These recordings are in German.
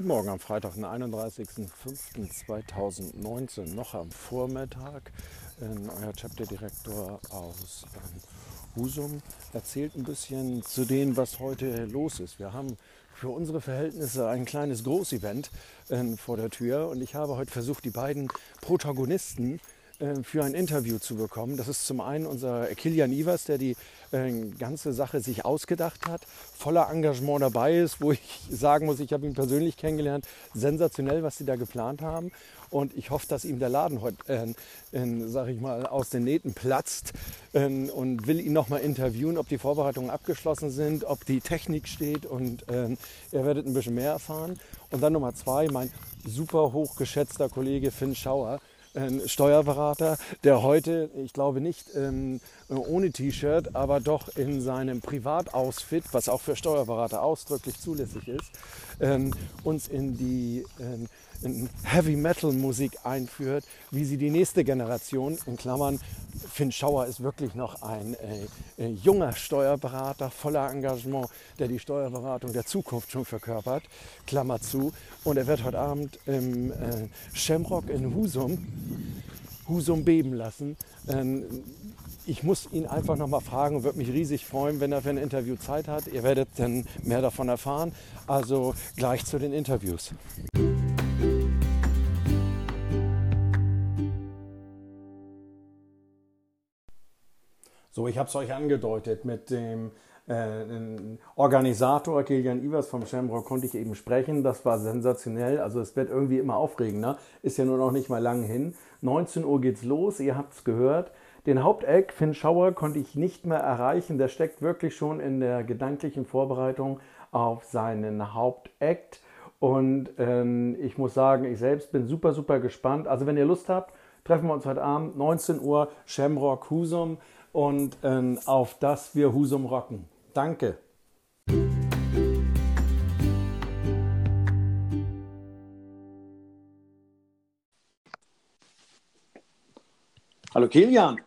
Guten Morgen am Freitag, den 31.05.2019, noch am Vormittag. Ähm, euer Chapter-Direktor aus ähm, Husum erzählt ein bisschen zu dem, was heute los ist. Wir haben für unsere Verhältnisse ein kleines Großevent äh, vor der Tür und ich habe heute versucht, die beiden Protagonisten für ein Interview zu bekommen. Das ist zum einen unser Kilian Ivers, der die äh, ganze Sache sich ausgedacht hat, voller Engagement dabei ist, wo ich sagen muss, ich habe ihn persönlich kennengelernt. Sensationell, was sie da geplant haben. Und ich hoffe, dass ihm der Laden heute, äh, äh, sage ich mal, aus den Nähten platzt äh, und will ihn nochmal interviewen, ob die Vorbereitungen abgeschlossen sind, ob die Technik steht und äh, ihr werdet ein bisschen mehr erfahren. Und dann Nummer zwei, mein super hochgeschätzter Kollege Finn Schauer, ein Steuerberater, der heute, ich glaube nicht ähm, ohne T-Shirt, aber doch in seinem Privatousfit, was auch für Steuerberater ausdrücklich zulässig ist, ähm, uns in die ähm, Heavy Metal Musik einführt, wie sie die nächste Generation, in Klammern, Finn Schauer ist wirklich noch ein äh, äh, junger Steuerberater voller Engagement, der die Steuerberatung der Zukunft schon verkörpert, Klammer zu. Und er wird heute Abend im äh, Shamrock in Husum, Husum beben lassen. Ähm, ich muss ihn einfach noch mal fragen und würde mich riesig freuen, wenn er für ein Interview Zeit hat. Ihr werdet dann mehr davon erfahren. Also gleich zu den Interviews. So, ich habe es euch angedeutet mit dem Organisator Kilian Ivers vom Shamrock konnte ich eben sprechen. Das war sensationell. Also es wird irgendwie immer aufregender. Ist ja nur noch nicht mal lang hin. 19 Uhr geht's los. Ihr habt es gehört. Den Haupteck, Finn Schauer, konnte ich nicht mehr erreichen. Der steckt wirklich schon in der gedanklichen Vorbereitung auf seinen Hauptakt. Und ähm, ich muss sagen, ich selbst bin super, super gespannt. Also wenn ihr Lust habt, treffen wir uns heute Abend, 19 Uhr, Shamrock Husum und ähm, auf das wir Husum rocken. Danke. Hallo Kilian.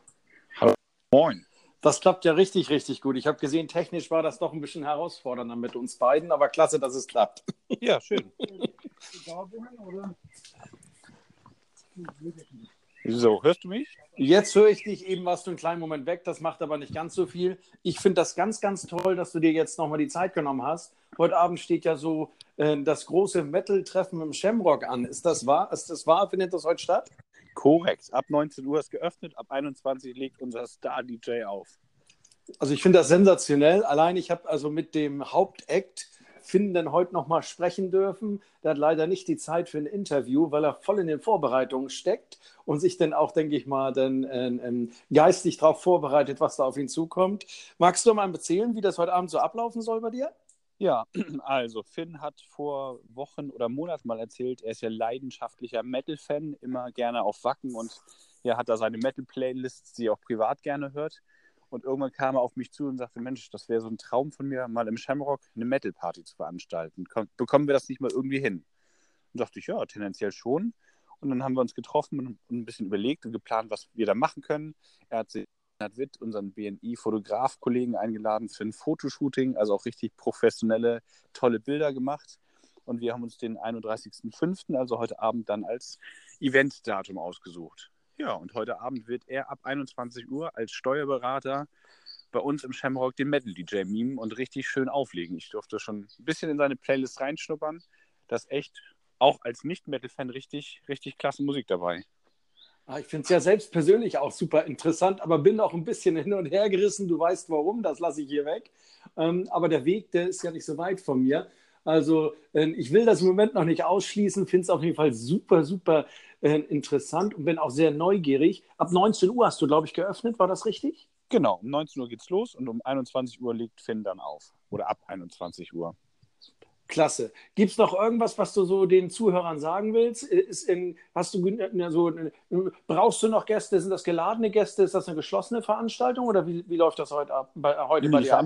Hallo. Moin. Das klappt ja richtig, richtig gut. Ich habe gesehen, technisch war das doch ein bisschen herausfordernder mit uns beiden, aber klasse, dass es klappt. Ja, schön. So, hörst du mich? Jetzt höre ich dich eben, warst du einen kleinen Moment weg, das macht aber nicht ganz so viel. Ich finde das ganz, ganz toll, dass du dir jetzt nochmal die Zeit genommen hast. Heute Abend steht ja so äh, das große Metal-Treffen im Shamrock an. Ist das wahr? Ist das wahr? Findet das heute statt? Korrekt. Ab 19 Uhr ist geöffnet, ab 21 Uhr legt unser Star-DJ auf. Also ich finde das sensationell. Allein ich habe also mit dem Hauptakt Finn dann heute noch mal sprechen dürfen. Der hat leider nicht die Zeit für ein Interview, weil er voll in den Vorbereitungen steckt und sich dann auch, denke ich mal, dann äh, äh, geistig darauf vorbereitet, was da auf ihn zukommt. Magst du mal erzählen, wie das heute Abend so ablaufen soll bei dir? Ja, also Finn hat vor Wochen oder Monaten mal erzählt, er ist ja leidenschaftlicher Metal-Fan, immer gerne auf Wacken und er hat da seine Metal-Playlists, die er auch privat gerne hört. Und irgendwann kam er auf mich zu und sagte, Mensch, das wäre so ein Traum von mir, mal im Shamrock eine Metal-Party zu veranstalten. bekommen wir das nicht mal irgendwie hin? Und dachte ich, ja, tendenziell schon. Und dann haben wir uns getroffen und ein bisschen überlegt und geplant, was wir da machen können. Er hat sich hat Witt, unseren BNI-Fotograf-Kollegen, eingeladen für ein Fotoshooting, also auch richtig professionelle, tolle Bilder gemacht. Und wir haben uns den 31.05., also heute Abend, dann als Eventdatum ausgesucht. Ja, und heute Abend wird er ab 21 Uhr als Steuerberater bei uns im Shamrock den Metal DJ mimen und richtig schön auflegen. Ich durfte schon ein bisschen in seine Playlist reinschnuppern. Das ist echt auch als Nicht-Metal-Fan richtig, richtig klasse Musik dabei. Ah, ich finde es ja selbst persönlich auch super interessant, aber bin auch ein bisschen hin und her gerissen. Du weißt warum, das lasse ich hier weg. Ähm, aber der Weg, der ist ja nicht so weit von mir. Also äh, ich will das im Moment noch nicht ausschließen, finde es auf jeden Fall super, super äh, interessant und bin auch sehr neugierig. Ab 19 Uhr hast du, glaube ich, geöffnet, war das richtig? Genau, um 19 Uhr geht's los und um 21 Uhr legt Finn dann auf. Oder ab 21 Uhr. Klasse. Gibt es noch irgendwas, was du so den Zuhörern sagen willst? Ist in, hast du so, brauchst du noch Gäste? Sind das geladene Gäste? Ist das eine geschlossene Veranstaltung oder wie, wie läuft das heute ab? Bei, heute bei dir?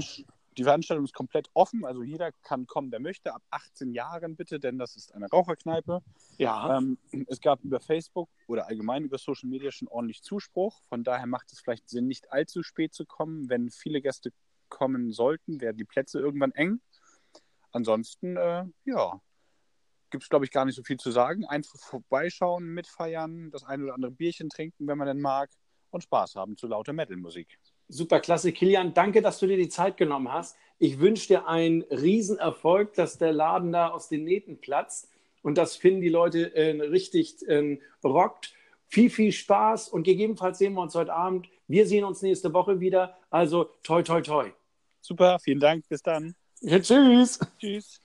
Die Veranstaltung ist komplett offen, also jeder kann kommen, der möchte, ab 18 Jahren bitte, denn das ist eine Raucherkneipe. Ja. Ähm, es gab über Facebook oder allgemein über Social Media schon ordentlich Zuspruch. Von daher macht es vielleicht Sinn, nicht allzu spät zu kommen. Wenn viele Gäste kommen sollten, werden die Plätze irgendwann eng. Ansonsten, äh, ja, gibt es, glaube ich, gar nicht so viel zu sagen. Einfach vorbeischauen, mitfeiern, das ein oder andere Bierchen trinken, wenn man denn mag und Spaß haben zu lauter Metal-Musik. Super klasse, Kilian. Danke, dass du dir die Zeit genommen hast. Ich wünsche dir einen Riesenerfolg, dass der Laden da aus den Nähten platzt und das finden die Leute äh, richtig äh, rockt. Viel, viel Spaß und gegebenenfalls sehen wir uns heute Abend. Wir sehen uns nächste Woche wieder. Also toi, toi, toi. Super, vielen Dank. Bis dann. Ja, tschüss. Tschüss.